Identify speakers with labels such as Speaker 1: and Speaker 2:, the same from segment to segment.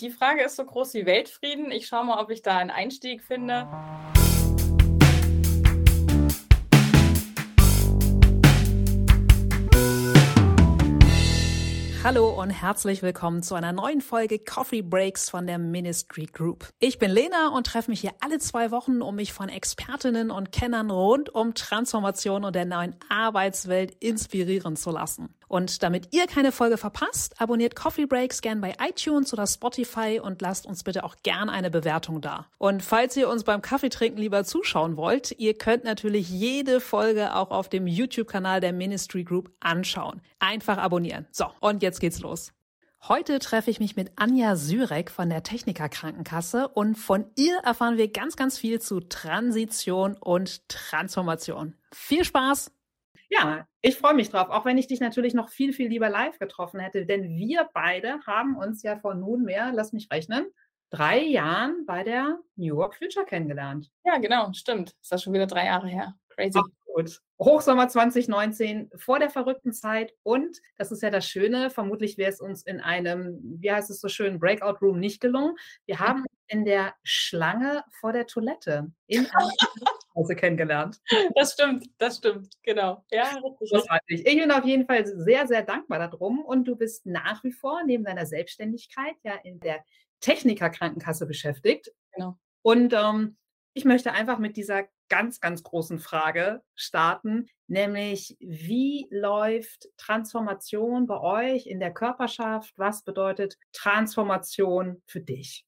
Speaker 1: Die Frage ist so groß wie Weltfrieden. Ich schaue mal, ob ich da einen Einstieg finde.
Speaker 2: Hallo und herzlich willkommen zu einer neuen Folge Coffee Breaks von der Ministry Group. Ich bin Lena und treffe mich hier alle zwei Wochen, um mich von Expertinnen und Kennern rund um Transformation und der neuen Arbeitswelt inspirieren zu lassen. Und damit ihr keine Folge verpasst, abonniert Coffee Breaks gern bei iTunes oder Spotify und lasst uns bitte auch gern eine Bewertung da. Und falls ihr uns beim Kaffeetrinken lieber zuschauen wollt, ihr könnt natürlich jede Folge auch auf dem YouTube-Kanal der Ministry Group anschauen. Einfach abonnieren. So, und jetzt geht's los. Heute treffe ich mich mit Anja Sürek von der Techniker Krankenkasse und von ihr erfahren wir ganz, ganz viel zu Transition und Transformation. Viel Spaß!
Speaker 3: Ja, ich freue mich drauf, auch wenn ich dich natürlich noch viel, viel lieber live getroffen hätte, denn wir beide haben uns ja vor nunmehr, lass mich rechnen, drei Jahren bei der New York Future kennengelernt.
Speaker 1: Ja, genau, stimmt. Ist das schon wieder drei Jahre her. Crazy.
Speaker 3: Gut. Hochsommer 2019, vor der verrückten Zeit. Und das ist ja das Schöne, vermutlich wäre es uns in einem, wie heißt es so schön, Breakout Room nicht gelungen. Wir haben in der Schlange vor der Toilette in Hause kennengelernt.
Speaker 1: Das stimmt, das stimmt, genau. Ja,
Speaker 3: Großartig. Ich bin auf jeden Fall sehr, sehr dankbar darum. Und du bist nach wie vor neben deiner Selbstständigkeit ja in der Techniker-Krankenkasse beschäftigt. Genau. Und ähm, ich möchte einfach mit dieser ganz, ganz großen Frage starten, nämlich wie läuft Transformation bei euch in der Körperschaft? Was bedeutet Transformation für dich?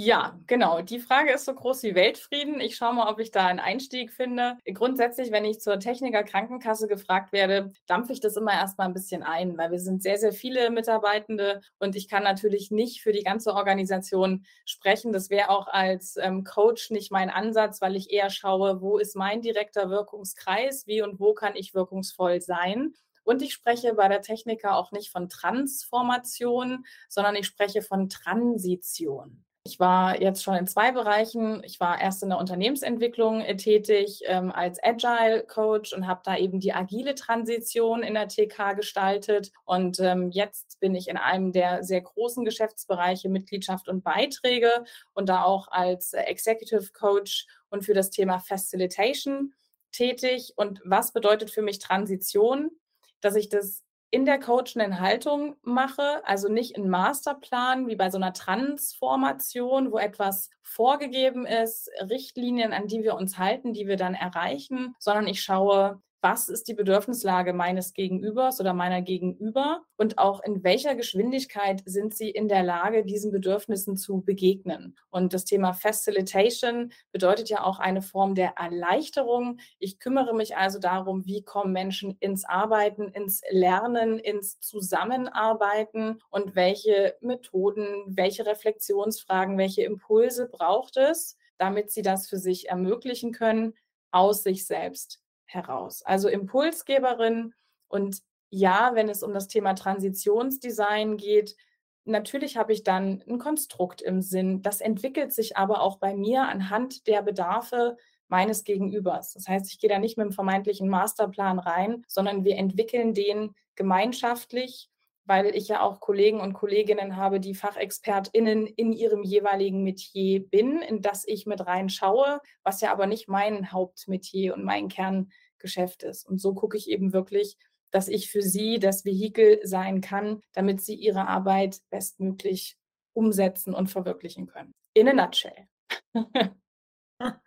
Speaker 1: Ja, genau. Die Frage ist so groß wie Weltfrieden. Ich schaue mal, ob ich da einen Einstieg finde. Grundsätzlich, wenn ich zur Techniker Krankenkasse gefragt werde, dampfe ich das immer erstmal ein bisschen ein, weil wir sind sehr, sehr viele Mitarbeitende und ich kann natürlich nicht für die ganze Organisation sprechen. Das wäre auch als ähm, Coach nicht mein Ansatz, weil ich eher schaue, wo ist mein direkter Wirkungskreis, wie und wo kann ich wirkungsvoll sein. Und ich spreche bei der Techniker auch nicht von Transformation, sondern ich spreche von Transition. Ich war jetzt schon in zwei Bereichen. Ich war erst in der Unternehmensentwicklung äh, tätig ähm, als Agile Coach und habe da eben die agile Transition in der TK gestaltet. Und ähm, jetzt bin ich in einem der sehr großen Geschäftsbereiche Mitgliedschaft und Beiträge und da auch als äh, Executive Coach und für das Thema Facilitation tätig. Und was bedeutet für mich Transition? Dass ich das in der coachenden Haltung mache, also nicht in Masterplan wie bei so einer Transformation, wo etwas vorgegeben ist, Richtlinien, an die wir uns halten, die wir dann erreichen, sondern ich schaue, was ist die Bedürfnislage meines Gegenübers oder meiner Gegenüber und auch in welcher Geschwindigkeit sind sie in der Lage, diesen Bedürfnissen zu begegnen. Und das Thema Facilitation bedeutet ja auch eine Form der Erleichterung. Ich kümmere mich also darum, wie kommen Menschen ins Arbeiten, ins Lernen, ins Zusammenarbeiten und welche Methoden, welche Reflexionsfragen, welche Impulse braucht es, damit sie das für sich ermöglichen können aus sich selbst heraus. Also Impulsgeberin und ja, wenn es um das Thema Transitionsdesign geht, natürlich habe ich dann ein Konstrukt im Sinn. Das entwickelt sich aber auch bei mir anhand der Bedarfe meines Gegenübers. Das heißt, ich gehe da nicht mit einem vermeintlichen Masterplan rein, sondern wir entwickeln den gemeinschaftlich weil ich ja auch Kollegen und Kolleginnen habe, die FachexpertInnen in ihrem jeweiligen Metier bin, in das ich mit reinschaue, was ja aber nicht mein Hauptmetier und mein Kerngeschäft ist. Und so gucke ich eben wirklich, dass ich für sie das Vehikel sein kann, damit sie ihre Arbeit bestmöglich umsetzen und verwirklichen können. In a nutshell.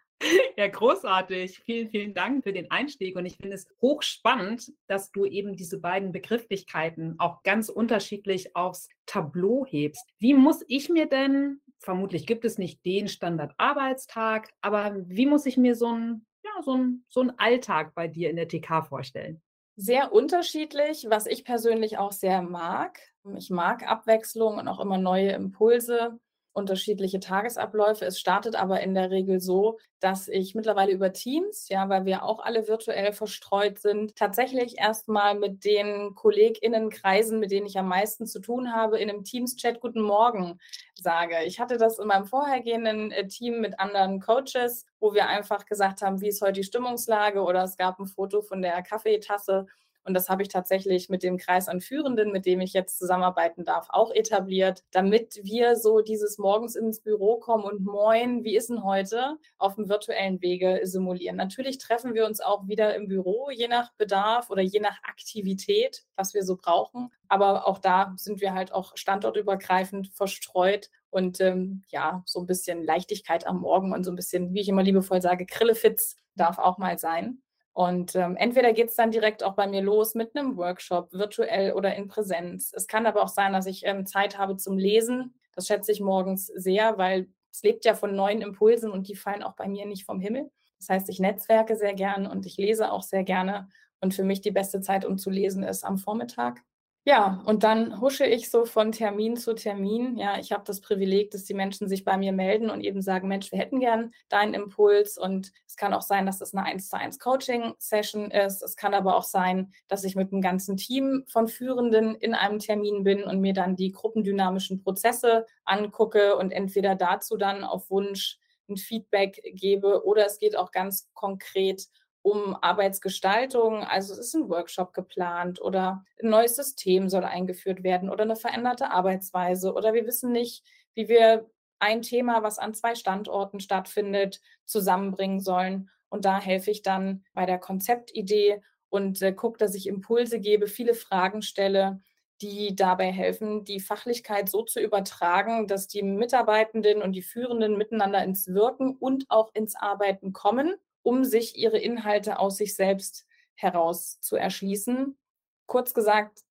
Speaker 3: Ja, großartig. Vielen, vielen Dank für den Einstieg. Und ich finde es hochspannend, dass du eben diese beiden Begrifflichkeiten auch ganz unterschiedlich aufs Tableau hebst. Wie muss ich mir denn, vermutlich gibt es nicht den Standardarbeitstag, aber wie muss ich mir so einen ja, so so ein Alltag bei dir in der TK vorstellen?
Speaker 1: Sehr unterschiedlich, was ich persönlich auch sehr mag. Ich mag Abwechslung und auch immer neue Impulse unterschiedliche Tagesabläufe. Es startet aber in der Regel so, dass ich mittlerweile über Teams, ja, weil wir auch alle virtuell verstreut sind, tatsächlich erstmal mit den KollegInnenkreisen, mit denen ich am meisten zu tun habe, in einem Teams-Chat Guten Morgen sage. Ich hatte das in meinem vorhergehenden äh, Team mit anderen Coaches, wo wir einfach gesagt haben, wie ist heute die Stimmungslage oder es gab ein Foto von der Kaffeetasse Und das habe ich tatsächlich mit dem Kreis an Führenden, mit dem ich jetzt zusammenarbeiten darf, auch etabliert, damit wir so dieses morgens ins Büro kommen und moin, wie ist denn heute, auf dem virtuellen Wege simulieren. Natürlich treffen wir uns auch wieder im Büro, je nach Bedarf oder je nach Aktivität, was wir so brauchen. Aber auch da sind wir halt auch standortübergreifend verstreut und ähm, ja, so ein bisschen Leichtigkeit am Morgen und so ein bisschen, wie ich immer liebevoll sage, Grillefitz darf auch mal sein. Und ähm, entweder geht es dann direkt auch bei mir los mit einem Workshop, virtuell oder in Präsenz. Es kann aber auch sein, dass ich ähm, Zeit habe zum Lesen. Das schätze ich morgens sehr, weil es lebt ja von neuen Impulsen und die fallen auch bei mir nicht vom Himmel. Das heißt, ich netzwerke sehr gern und ich lese auch sehr gerne. Und für mich die beste Zeit, um zu lesen, ist am Vormittag. Ja, und dann husche ich so von Termin zu Termin. Ja, ich habe das Privileg, dass die Menschen sich bei mir melden und eben sagen, Mensch, wir hätten gern deinen Impuls. Und es kann auch sein, dass es eine 1 zu 1 Coaching-Session ist. Es kann aber auch sein, dass ich mit einem ganzen Team von Führenden in einem Termin bin und mir dann die gruppendynamischen Prozesse angucke und entweder dazu dann auf Wunsch ein Feedback gebe oder es geht auch ganz konkret um Arbeitsgestaltung. Also es ist ein Workshop geplant oder ein neues System soll eingeführt werden oder eine veränderte Arbeitsweise oder wir wissen nicht, wie wir ein Thema, was an zwei Standorten stattfindet, zusammenbringen sollen. Und da helfe ich dann bei der Konzeptidee und äh, gucke, dass ich Impulse gebe, viele Fragen stelle, die dabei helfen, die Fachlichkeit so zu übertragen, dass die Mitarbeitenden und die Führenden miteinander ins Wirken und auch ins Arbeiten kommen um sich ihre Inhalte aus sich selbst heraus zu erschließen. Kurz gesagt,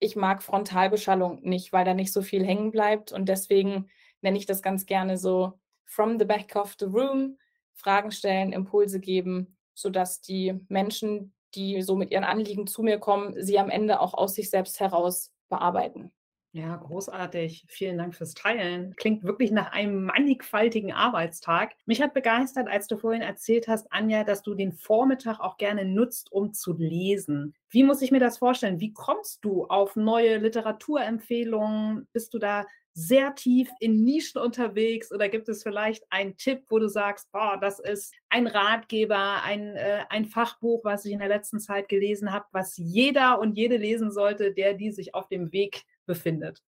Speaker 1: ich mag Frontalbeschallung nicht, weil da nicht so viel hängen bleibt und deswegen nenne ich das ganz gerne so from the back of the room, Fragen stellen, Impulse geben, sodass die Menschen, die so mit ihren Anliegen zu mir kommen, sie am Ende auch aus sich selbst heraus bearbeiten.
Speaker 3: Ja, großartig. Vielen Dank fürs Teilen. Klingt wirklich nach einem mannigfaltigen Arbeitstag. Mich hat begeistert, als du vorhin erzählt hast, Anja, dass du den Vormittag auch gerne nutzt, um zu lesen. Wie muss ich mir das vorstellen? Wie kommst du auf neue Literaturempfehlungen? Bist du da sehr tief in Nischen unterwegs oder gibt es vielleicht einen Tipp, wo du sagst, boah, das ist ein Ratgeber, ein, äh, ein Fachbuch, was ich in der letzten Zeit gelesen habe, was jeder und jede lesen sollte, der die sich auf dem Weg befindet?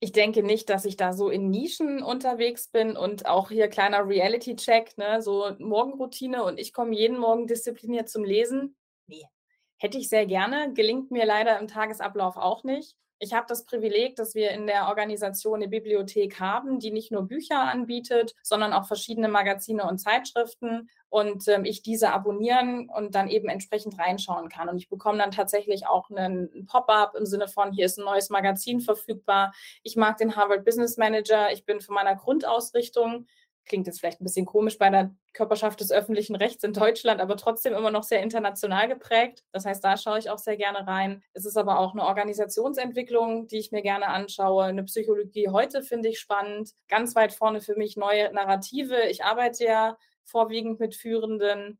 Speaker 1: Ich denke nicht, dass ich da so in Nischen unterwegs bin und auch hier kleiner Reality-Check, ne, so Morgenroutine und ich komme jeden Morgen diszipliniert zum Lesen. Nee, hätte ich sehr gerne, gelingt mir leider im Tagesablauf auch nicht. Ich habe das Privileg, dass wir in der Organisation eine Bibliothek haben, die nicht nur Bücher anbietet, sondern auch verschiedene Magazine und Zeitschriften und ähm, ich diese abonnieren und dann eben entsprechend reinschauen kann. Und ich bekomme dann tatsächlich auch einen Pop-up im Sinne von, hier ist ein neues Magazin verfügbar. Ich mag den Harvard Business Manager. Ich bin von meiner Grundausrichtung klingt jetzt vielleicht ein bisschen komisch bei der Körperschaft des öffentlichen Rechts in Deutschland, aber trotzdem immer noch sehr international geprägt. Das heißt, da schaue ich auch sehr gerne rein. Es ist aber auch eine Organisationsentwicklung, die ich mir gerne anschaue. Eine Psychologie heute finde ich spannend. Ganz weit vorne für mich neue Narrative. Ich arbeite ja vorwiegend mit Führenden.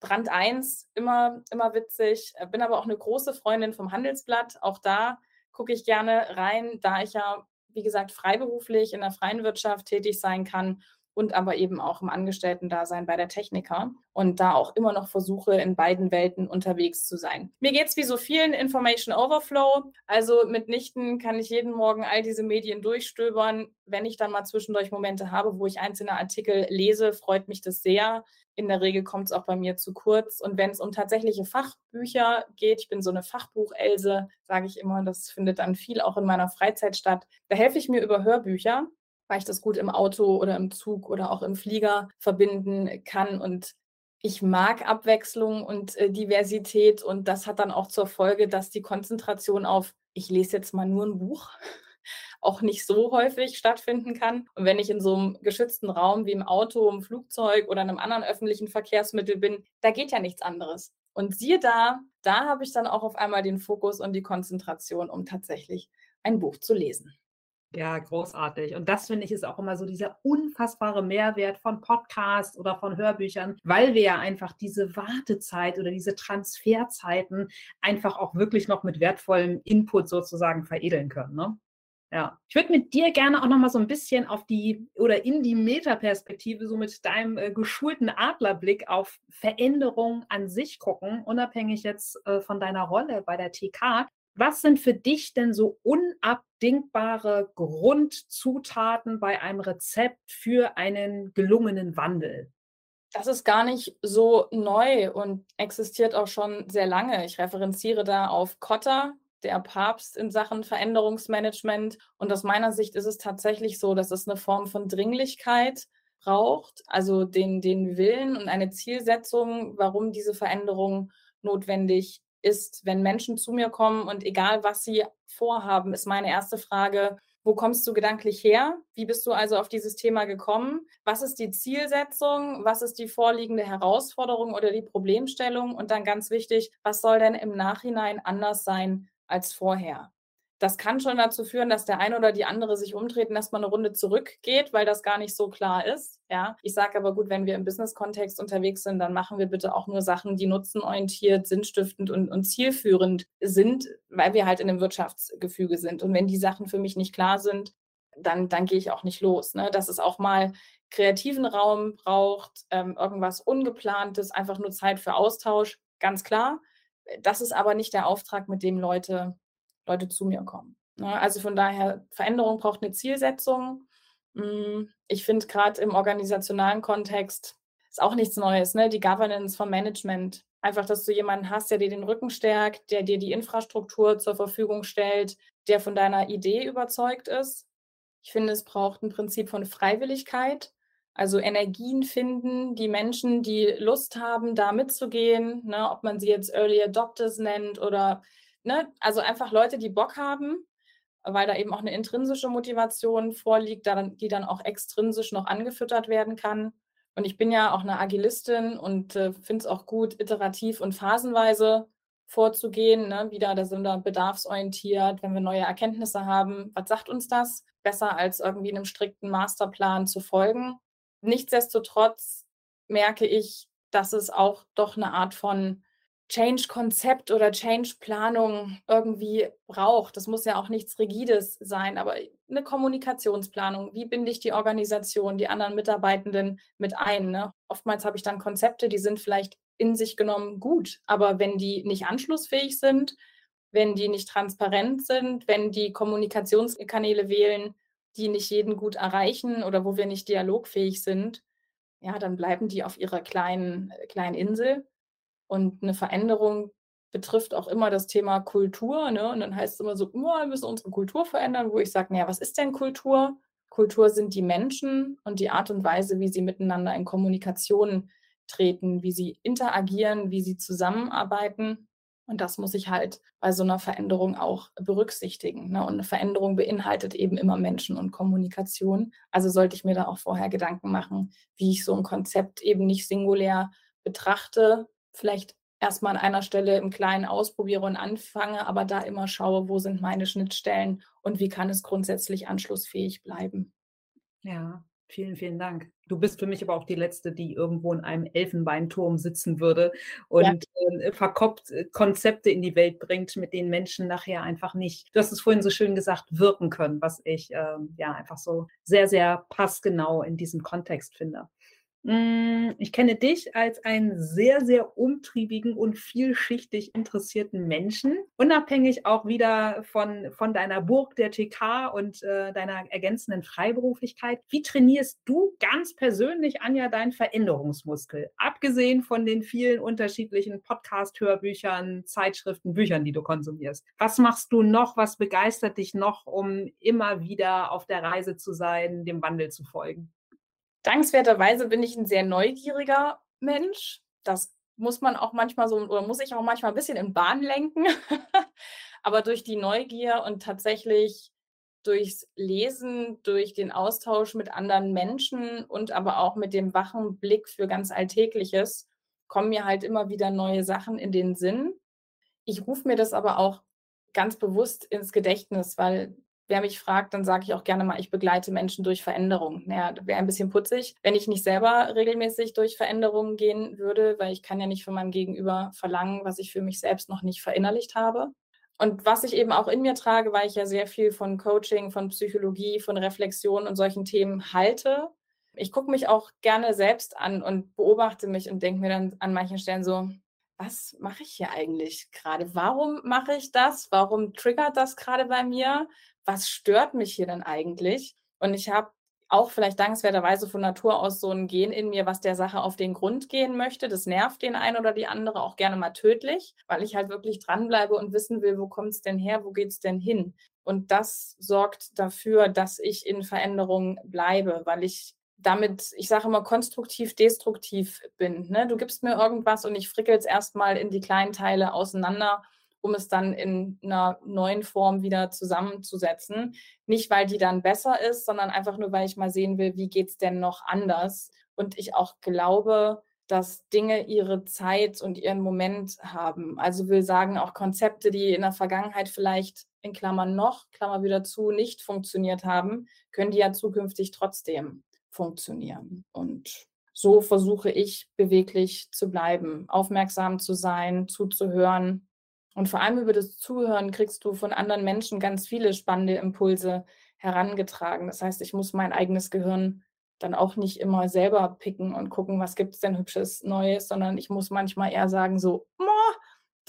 Speaker 1: Brand 1, immer, immer witzig. Bin aber auch eine große Freundin vom Handelsblatt. Auch da gucke ich gerne rein, da ich ja, wie gesagt, freiberuflich in der freien Wirtschaft tätig sein kann und aber eben auch im Angestellten-Dasein bei der Techniker und da auch immer noch versuche, in beiden Welten unterwegs zu sein. Mir geht es wie so vielen Information Overflow. Also mitnichten kann ich jeden Morgen all diese Medien durchstöbern. Wenn ich dann mal zwischendurch Momente habe, wo ich einzelne Artikel lese, freut mich das sehr. In der Regel kommt es auch bei mir zu kurz. Und wenn es um tatsächliche Fachbücher geht, ich bin so eine Fachbuchelse, sage ich immer, das findet dann viel auch in meiner Freizeit statt. Da helfe ich mir über Hörbücher weil ich das gut im Auto oder im Zug oder auch im Flieger verbinden kann. Und ich mag Abwechslung und äh, Diversität und das hat dann auch zur Folge, dass die Konzentration auf, ich lese jetzt mal nur ein Buch, auch nicht so häufig stattfinden kann. Und wenn ich in so einem geschützten Raum wie im Auto, im Flugzeug oder einem anderen öffentlichen Verkehrsmittel bin, da geht ja nichts anderes. Und siehe da, da habe ich dann auch auf einmal den Fokus und die Konzentration, um tatsächlich ein Buch zu lesen.
Speaker 3: Ja, großartig. Und das finde ich ist auch immer so dieser unfassbare Mehrwert von Podcasts oder von Hörbüchern, weil wir ja einfach diese Wartezeit oder diese Transferzeiten einfach auch wirklich noch mit wertvollem Input sozusagen veredeln können. Ne? Ja, ich würde mit dir gerne auch noch mal so ein bisschen auf die oder in die Metaperspektive, so mit deinem äh, geschulten Adlerblick auf Veränderung an sich gucken, unabhängig jetzt äh, von deiner Rolle bei der TK. Was sind für dich denn so unabdingbare Grundzutaten bei einem Rezept für einen gelungenen Wandel?
Speaker 1: Das ist gar nicht so neu und existiert auch schon sehr lange. Ich referenziere da auf Kotter, der Papst in Sachen Veränderungsmanagement. Und aus meiner Sicht ist es tatsächlich so, dass es eine Form von Dringlichkeit braucht, also den, den Willen und eine Zielsetzung, warum diese Veränderung notwendig ist. Wenn Menschen zu mir kommen und egal was sie vorhaben, ist meine erste Frage, wo kommst du gedanklich her? Wie bist du also auf dieses Thema gekommen? Was ist die Zielsetzung? Was ist die vorliegende Herausforderung oder die Problemstellung? Und dann ganz wichtig, was soll denn im Nachhinein anders sein als vorher? Das kann schon dazu führen, dass der eine oder die andere sich umdreht und erstmal eine Runde zurückgeht, weil das gar nicht so klar ist. Ja, ich sage aber gut, wenn wir im Business-Kontext unterwegs sind, dann machen wir bitte auch nur Sachen, die nutzenorientiert, sinnstiftend und, und zielführend sind, weil wir halt in einem Wirtschaftsgefüge sind. Und wenn die Sachen für mich nicht klar sind, dann, dann gehe ich auch nicht los. Ne? Dass es auch mal kreativen Raum braucht, ähm, irgendwas Ungeplantes, einfach nur Zeit für Austausch, ganz klar. Das ist aber nicht der Auftrag, mit dem Leute Leute zu mir kommen. Ne? Also von daher, Veränderung braucht eine Zielsetzung. Hm, ich finde gerade im organisationalen Kontext ist auch nichts Neues, ne? Die Governance vom Management. Einfach, dass du jemanden hast, der dir den Rücken stärkt, der dir die Infrastruktur zur Verfügung stellt, der von deiner Idee überzeugt ist. Ich finde, es braucht ein Prinzip von Freiwilligkeit, also Energien finden, die Menschen, die Lust haben, da mitzugehen, ne? ob man sie jetzt Early Adopters nennt oder ne, also einfach Leute, die Bock haben, weil da eben auch eine intrinsische Motivation vorliegt, die dann auch extrinsisch noch angefüttert werden kann. Und ich bin ja auch eine Agilistin und äh, finde es auch gut, iterativ und phasenweise vorzugehen. Ne? Wieder, da sind wir bedarfsorientiert, wenn wir neue Erkenntnisse haben. Was sagt uns das? Besser als irgendwie einem strikten Masterplan zu folgen. Nichtsdestotrotz merke ich, dass es auch doch eine Art von Change-Konzept oder Change-Planung irgendwie braucht. Das muss ja auch nichts Rigides sein, aber eine Kommunikationsplanung. Wie binde ich die Organisation, die anderen Mitarbeitenden mit ein? Ne? Oftmals habe ich dann Konzepte, die sind vielleicht in sich genommen gut, aber wenn die nicht anschlussfähig sind, wenn die nicht transparent sind, wenn die Kommunikationskanäle wählen, die nicht jeden gut erreichen oder wo wir nicht dialogfähig sind, ja, dann bleiben die auf ihrer kleinen, kleinen Insel und eine Veränderung betrifft auch immer das Thema Kultur. Ne? Und dann heißt es immer so, oh, wir müssen unsere Kultur verändern, wo ich sage, naja, was ist denn Kultur? Kultur sind die Menschen und die Art und Weise, wie sie miteinander in Kommunikation treten, wie sie interagieren, wie sie zusammenarbeiten. Und das muss ich halt bei so einer Veränderung auch berücksichtigen. Ne? Und eine Veränderung beinhaltet eben immer Menschen und Kommunikation. Also sollte ich mir da auch vorher Gedanken machen, wie ich so ein Konzept eben nicht singulär betrachte, vielleicht erstmal an einer Stelle im Kleinen ausprobiere und anfange, aber da immer schaue, wo sind meine Schnittstellen und wie kann es grundsätzlich anschlussfähig bleiben.
Speaker 3: Ja, vielen, vielen Dank. Du bist für mich aber auch die Letzte, die irgendwo in einem Elfenbeinturm sitzen würde und ja. äh, verkoppt äh, Konzepte in die Welt bringt, mit denen Menschen nachher einfach nicht, du hast es vorhin so schön gesagt, wirken können, was ich äh, ja einfach so sehr, sehr passgenau in diesem Kontext finde. Hm, ich kenne dich als einen sehr, sehr umtriebigen und vielschichtig interessierten Menschen, unabhängig auch wieder von, von deiner Burg der TK und äh, deiner ergänzenden Freiberuflichkeit. Wie trainierst du ganz persönlich, Anja, deinen Veränderungsmuskel? Abgesehen von den vielen unterschiedlichen Podcast-Hörbüchern, Zeitschriften, Büchern, die du konsumierst. Was machst du noch? Was begeistert dich noch, um immer wieder auf der Reise zu sein, dem Wandel zu folgen?
Speaker 1: Dankenswerterweise bin ich ein sehr neugieriger Mensch. Das muss man auch manchmal so oder muss ich auch manchmal ein bisschen in Bahn lenken. Aber durch die Neugier und tatsächlich durchs Lesen, durch den Austausch mit anderen Menschen und aber auch mit dem wachen Blick für ganz Alltägliches kommen mir halt immer wieder neue Sachen in den Sinn. Ich rufe mir das aber auch ganz bewusst ins Gedächtnis, weil wer mich fragt, dann sage ich auch gerne mal, ich begleite Menschen durch Veränderungen. Naja, wäre ein bisschen putzig, wenn ich nicht selber regelmäßig durch Veränderungen gehen würde, weil ich kann ja nicht von meinem Gegenüber verlangen, was ich für mich selbst noch nicht verinnerlicht habe. Und was ich eben auch in mir trage, weil ich ja sehr viel von Coaching, von Psychologie, von Reflexion und solchen Themen halte. Ich gucke mich auch gerne selbst an und beobachte mich und denke mir dann an manchen Stellen so, was mache ich hier eigentlich gerade? Warum mache ich das? Warum triggert das gerade bei mir? Was stört mich hier denn eigentlich? Und ich habe auch vielleicht dankenswerterweise von Natur aus so ein Gen in mir, was der Sache auf den Grund gehen möchte. Das nervt den einen oder die andere auch gerne mal tödlich, weil ich halt wirklich dranbleibe und wissen will, wo kommt es denn her, wo geht es denn hin? Und das sorgt dafür, dass ich in Veränderung bleibe, weil ich damit, ich sage immer, konstruktiv, destruktiv bin. Ne? Du gibst mir irgendwas und ich frickel es erstmal in die kleinen Teile auseinander um es dann in einer neuen Form wieder zusammenzusetzen. Nicht, weil die dann besser ist, sondern einfach nur, weil ich mal sehen will, wie geht es denn noch anders. Und ich auch glaube, dass Dinge ihre Zeit und ihren Moment haben. Also will sagen, auch Konzepte, die in der Vergangenheit vielleicht in Klammern noch, Klammer wieder zu, nicht funktioniert haben, können die ja zukünftig trotzdem funktionieren. Und so versuche ich beweglich zu bleiben, aufmerksam zu sein, zuzuhören und vor allem über das Zuhören kriegst du von anderen Menschen ganz viele spannende Impulse herangetragen. Das heißt, ich muss mein eigenes Gehirn dann auch nicht immer selber picken und gucken, was gibt es denn hübsches Neues, sondern ich muss manchmal eher sagen, so,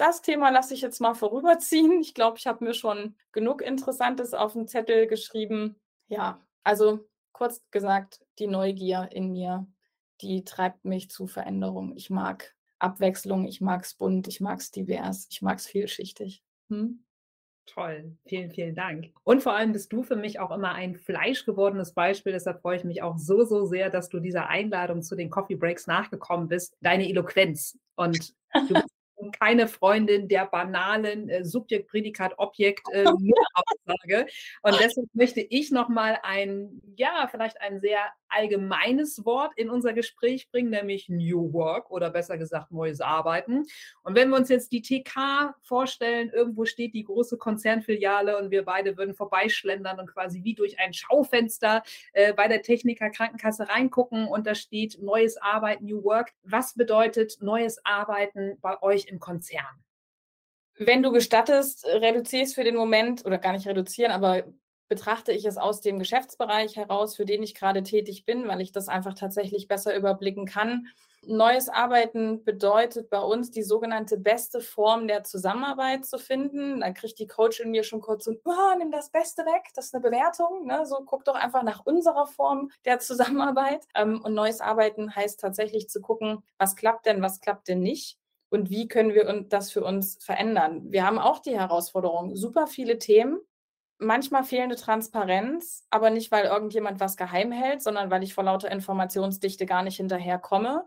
Speaker 1: das Thema lasse ich jetzt mal vorüberziehen. Ich glaube, ich habe mir schon genug Interessantes auf den Zettel geschrieben. Ja, also kurz gesagt, die Neugier in mir, die treibt mich zu Veränderung. Ich mag Abwechslung, ich mag es bunt, ich mag es divers, ich mag es vielschichtig. Hm?
Speaker 3: Toll, vielen, vielen Dank. Und vor allem bist du für mich auch immer ein fleischgewordenes Beispiel. Deshalb freue ich mich auch so, so sehr, dass du dieser Einladung zu den Coffee Breaks nachgekommen bist. Deine Eloquenz. Und du bist keine Freundin der banalen äh, Subjekt, Prädikat, Objekt, äh, Aussage. Und deshalb möchte ich nochmal ein, ja, vielleicht ein sehr allgemeines Wort in unser Gespräch bringen, nämlich New Work oder besser gesagt neues Arbeiten. Und wenn wir uns jetzt die TK vorstellen, irgendwo steht die große Konzernfiliale und wir beide würden vorbeischlendern und quasi wie durch ein Schaufenster äh, bei der Techniker Krankenkasse reingucken und da steht neues Arbeiten, New Work. Was bedeutet neues Arbeiten bei euch im Konzern?
Speaker 1: Wenn du gestattest, reduzierst für den Moment oder gar nicht reduzieren, aber betrachte ich es aus dem Geschäftsbereich heraus, für den ich gerade tätig bin, weil ich das einfach tatsächlich besser überblicken kann. Neues Arbeiten bedeutet bei uns die sogenannte beste Form der Zusammenarbeit zu finden. Da kriegt die Coach in mir schon kurz so, oh, nimm das Beste weg, das ist eine Bewertung. Ne? So guck doch einfach nach unserer Form der Zusammenarbeit. Ähm, und neues Arbeiten heißt tatsächlich zu gucken, was klappt denn, was klappt denn nicht und wie können wir das für uns verändern. Wir haben auch die Herausforderung, super viele Themen, manchmal fehlende Transparenz, aber nicht, weil irgendjemand was geheim hält, sondern weil ich vor lauter Informationsdichte gar nicht hinterherkomme.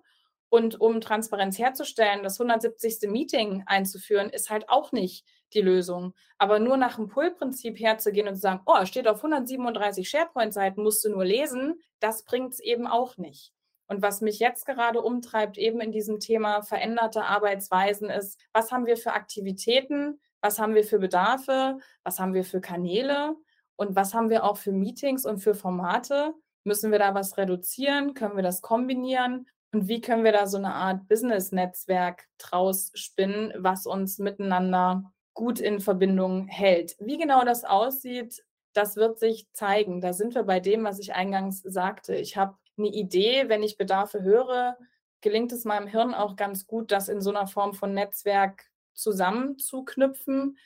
Speaker 1: Und um Transparenz herzustellen, das 170. Meeting einzuführen, ist halt auch nicht die Lösung. Aber nur nach dem Pull-Prinzip herzugehen und zu sagen, oh, steht auf 137 SharePoint-Seiten, musst du nur lesen, das bringt es eben auch nicht. Und was mich jetzt gerade umtreibt, eben in diesem Thema veränderte Arbeitsweisen, ist, was haben wir für Aktivitäten, was haben wir für Bedarfe, was haben wir für Kanäle und was haben wir auch für Meetings und für Formate? Müssen wir da was reduzieren? Können wir das kombinieren? Und wie können wir da so eine Art Business-Netzwerk draus spinnen, was uns miteinander gut in Verbindung hält? Wie genau das aussieht, das wird sich zeigen. Da sind wir bei dem, was ich eingangs sagte. Ich habe eine Idee, wenn ich Bedarfe höre, gelingt es meinem Hirn auch ganz gut, das in so einer Form von Netzwerk zusammenzuknüpfen.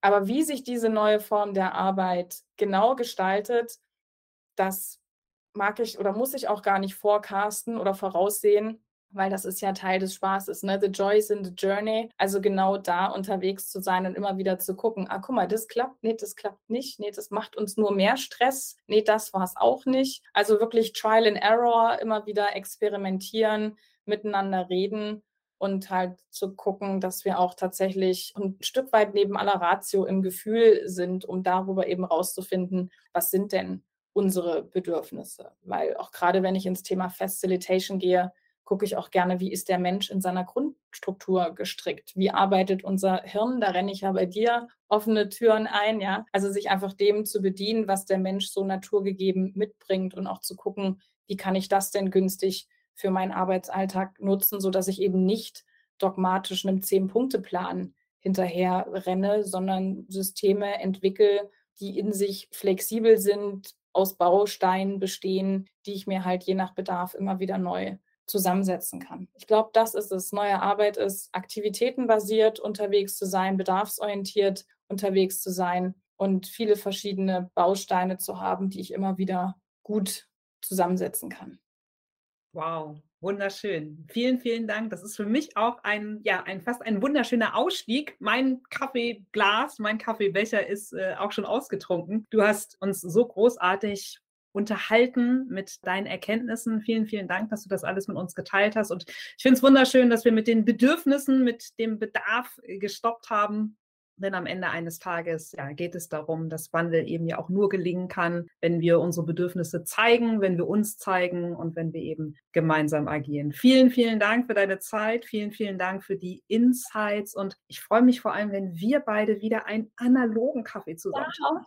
Speaker 1: Aber wie sich diese neue Form der Arbeit genau gestaltet, das mag ich oder muss ich auch gar nicht forecasten oder voraussehen, weil das ist ja Teil des Spaßes. Ne? The joy is in the journey. Also genau da unterwegs zu sein und immer wieder zu gucken, ah, guck mal, das klappt, nee, das klappt nicht, nee, das macht uns nur mehr Stress, nee, das war es auch nicht. Also wirklich Trial and Error, immer wieder experimentieren, miteinander reden und halt zu gucken, dass wir auch tatsächlich ein Stück weit neben aller Ratio im Gefühl sind, um darüber eben rauszufinden, was sind denn unsere Bedürfnisse. Weil auch gerade wenn ich ins Thema Facilitation gehe, gucke ich auch gerne, wie ist der Mensch in seiner Grundstruktur gestrickt? Wie arbeitet unser Hirn? Da renne ich ja bei dir offene Türen ein, ja. Also sich einfach dem zu bedienen, was der Mensch so naturgegeben mitbringt und auch zu gucken, wie kann ich das denn günstig für meinen Arbeitsalltag nutzen, sodass ich eben nicht dogmatisch einem Zehn-Punkte-Plan hinterher renne, sondern Systeme entwickle, die in sich flexibel sind, aus Bausteinen bestehen, die ich mir halt je nach Bedarf immer wieder neu zusammensetzen kann. Ich glaube, das ist es. Neue Arbeit ist aktivitätenbasiert unterwegs zu sein, bedarfsorientiert unterwegs zu sein und viele verschiedene Bausteine zu haben, die ich immer wieder gut zusammensetzen kann.
Speaker 3: Wow, wunderschön. Vielen, vielen Dank. Das ist für mich auch ein, ja, ein fast ein wunderschöner Ausstieg. Mein Kaffeeglas, mein Kaffeebecher ist äh, auch schon ausgetrunken. Du hast uns so großartig unterhalten mit deinen Erkenntnissen. Vielen, vielen Dank, dass du das alles mit uns geteilt hast. Und ich finde es wunderschön, dass wir mit den Bedürfnissen, mit dem Bedarf äh, gestoppt haben. Denn am Ende eines Tages ja, geht es darum, dass Wandel eben ja auch nur gelingen kann, wenn wir unsere Bedürfnisse zeigen, wenn wir uns zeigen und wenn wir eben gemeinsam agieren. Vielen, vielen Dank für deine Zeit. Vielen, vielen Dank für die Insights. Und ich freue mich vor allem, wenn wir beide wieder einen analogen Kaffee zusammen
Speaker 1: haben.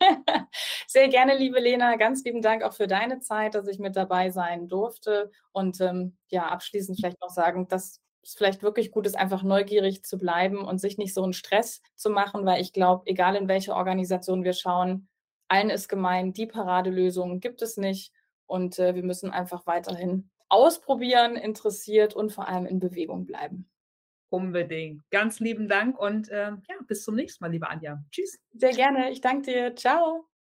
Speaker 1: Sehr gerne, liebe Lena. Ganz lieben Dank auch für deine Zeit, dass ich mit dabei sein durfte. Und ähm, ja, abschließend vielleicht noch sagen, dass es vielleicht wirklich gut ist, einfach neugierig zu bleiben und sich nicht so einen Stress zu machen, weil ich glaube, egal in welche Organisation wir schauen, allen ist gemein, die Paradelösung gibt es nicht. Und äh, wir müssen einfach weiterhin ausprobieren, interessiert und vor allem in Bewegung bleiben.
Speaker 3: Unbedingt. Ganz lieben Dank und äh, ja, bis zum nächsten Mal, liebe Anja. Tschüss.
Speaker 1: Sehr gerne. Ich danke dir. Ciao.